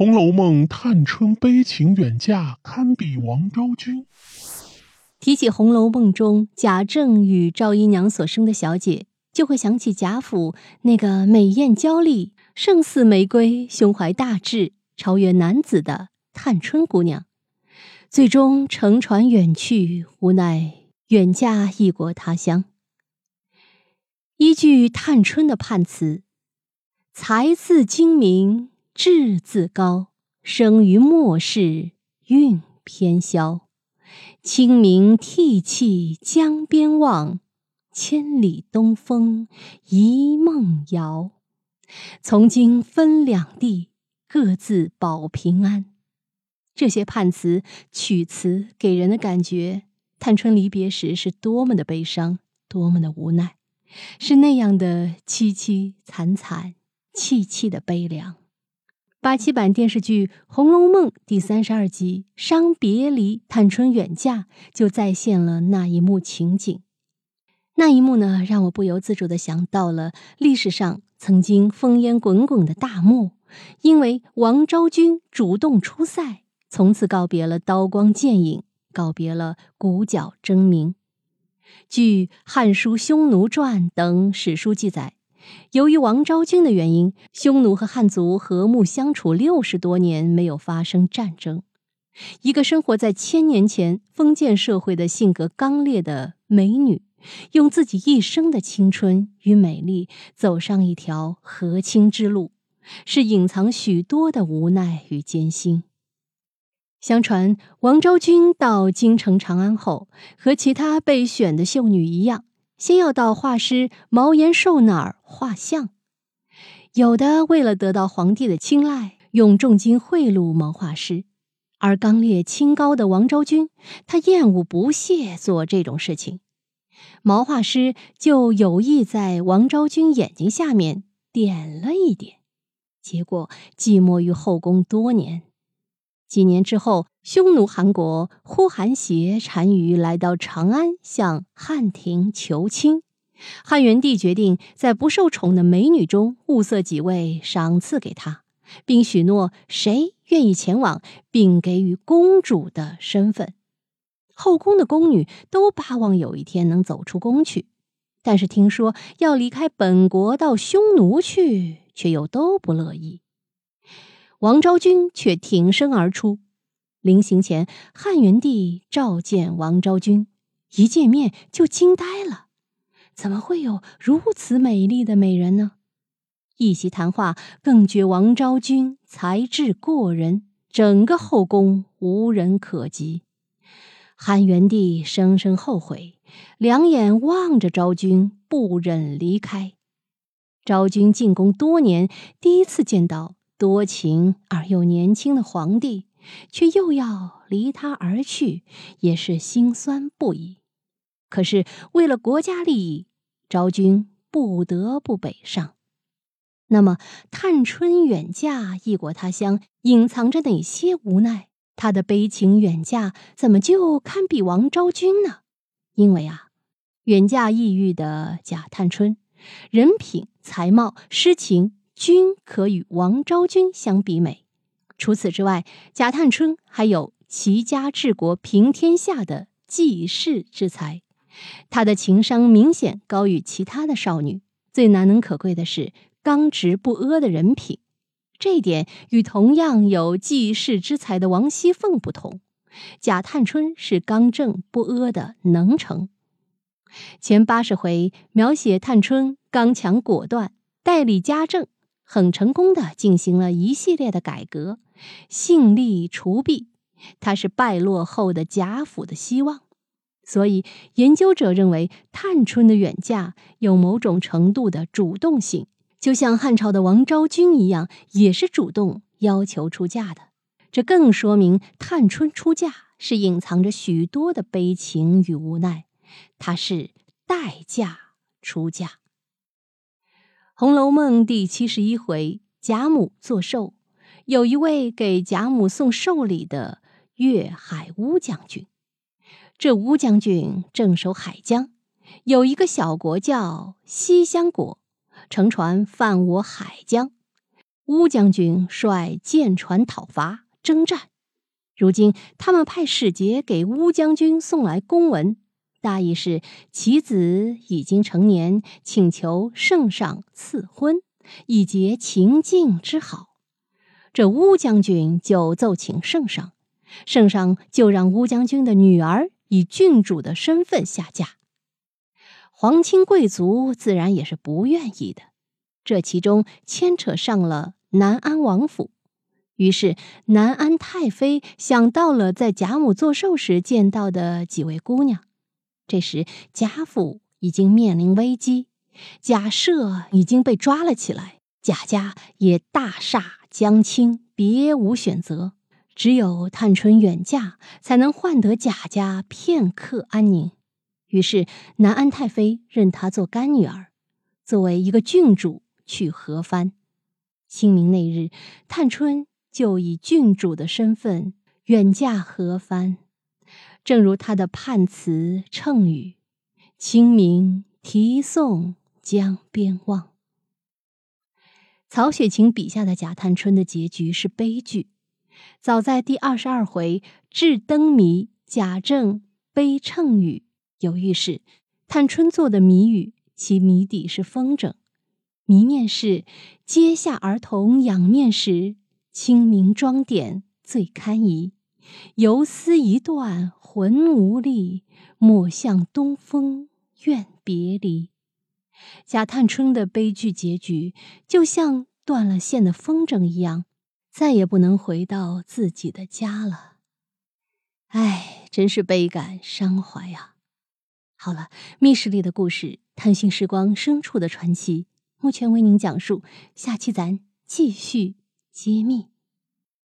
红楼梦》探春悲情远嫁，堪比王昭君。提起《红楼梦》中贾政与赵姨娘所生的小姐，就会想起贾府那个美艳娇丽、胜似玫瑰、胸怀大志、超越男子的探春姑娘，最终乘船远去，无奈远嫁异国他乡。依据探春的判词：“才字精明，志自高，生于末世，运偏消。”清明涕泣江边望，千里东风一梦遥。从今分两地，各自保平安。这些判词曲词给人的感觉，探春离别时是多么的悲伤，多么的无奈，是那样的凄凄惨惨、戚戚的悲凉。八七版电视剧《红楼梦》第三十二集《伤别离》，探春远嫁就再现了那一幕情景。那一幕呢，让我不由自主的想到了历史上曾经烽烟滚滚的大漠，因为王昭君主动出塞，从此告别了刀光剑影，告别了鼓角争鸣。据《汉书·匈奴传》等史书记载。由于王昭君的原因，匈奴和汉族和睦相处六十多年，没有发生战争。一个生活在千年前封建社会的性格刚烈的美女，用自己一生的青春与美丽，走上一条和亲之路，是隐藏许多的无奈与艰辛。相传，王昭君到京城长安后，和其他被选的秀女一样。先要到画师毛延寿那儿画像，有的为了得到皇帝的青睐，用重金贿赂毛画师；而刚烈清高的王昭君，她厌恶不屑做这种事情。毛画师就有意在王昭君眼睛下面点了一点，结果寂寞于后宫多年。几年之后，匈奴汗国呼韩邪单于来到长安，向汉廷求亲。汉元帝决定在不受宠的美女中物色几位，赏赐给他，并许诺谁愿意前往，并给予公主的身份。后宫的宫女都巴望有一天能走出宫去，但是听说要离开本国到匈奴去，却又都不乐意。王昭君却挺身而出，临行前，汉元帝召见王昭君，一见面就惊呆了，怎么会有如此美丽的美人呢？一席谈话更觉王昭君才智过人，整个后宫无人可及。汉元帝深深后悔，两眼望着昭君，不忍离开。昭君进宫多年，第一次见到。多情而又年轻的皇帝，却又要离他而去，也是心酸不已。可是为了国家利益，昭君不得不北上。那么，探春远嫁异国他乡，隐藏着哪些无奈？她的悲情远嫁怎么就堪比王昭君呢？因为啊，远嫁异域的贾探春，人品、才貌、诗情。均可与王昭君相比美。除此之外，贾探春还有齐家治国平天下的济世之才。她的情商明显高于其他的少女。最难能可贵的是刚直不阿的人品，这一点与同样有济世之才的王熙凤不同。贾探春是刚正不阿的能臣。前八十回描写探春刚强果断，代理家政。很成功的进行了一系列的改革，兴利除弊，他是败落后的贾府的希望。所以研究者认为，探春的远嫁有某种程度的主动性，就像汉朝的王昭君一样，也是主动要求出嫁的。这更说明探春出嫁是隐藏着许多的悲情与无奈，她是代嫁出嫁。《红楼梦》第七十一回，贾母做寿，有一位给贾母送寿礼的粤海乌将军。这乌将军镇守海疆，有一个小国叫西厢国，乘船犯我海疆。乌将军率舰船讨伐征战。如今他们派使节给乌将军送来公文，大意是其子已经成年，请求圣上赐婚，以结秦晋之好。这乌将军就奏请圣上，圣上就让乌将军的女儿以郡主的身份下嫁。皇亲贵族自然也是不愿意的，这其中牵扯上了南安王府。于是南安太妃想到了在贾母做寿时见到的几位姑娘。这时贾府已经面临危机，贾赦已经被抓了起来，贾家也大厦江青，别无选择，只有探春远嫁，才能换得贾家片刻安宁。于是，南安太妃认她做干女儿，作为一个郡主去和番。清明那日，探春就以郡主的身份远嫁和番。正如她的判词称语：“清明题送江边望。”曹雪芹笔下的贾探春的结局是悲剧。早在第二十二回“智灯谜”，贾政悲称语。有预示，探春做的谜语，其谜底是风筝。谜面是：阶下儿童仰面时，清明妆点最堪宜。游丝一断魂无力，莫向东风怨别离。贾探春的悲剧结局，就像断了线的风筝一样，再也不能回到自己的家了。唉，真是倍感伤怀啊！好了，密室里的故事，探寻时光深处的传奇，目前为您讲述，下期咱继续揭秘。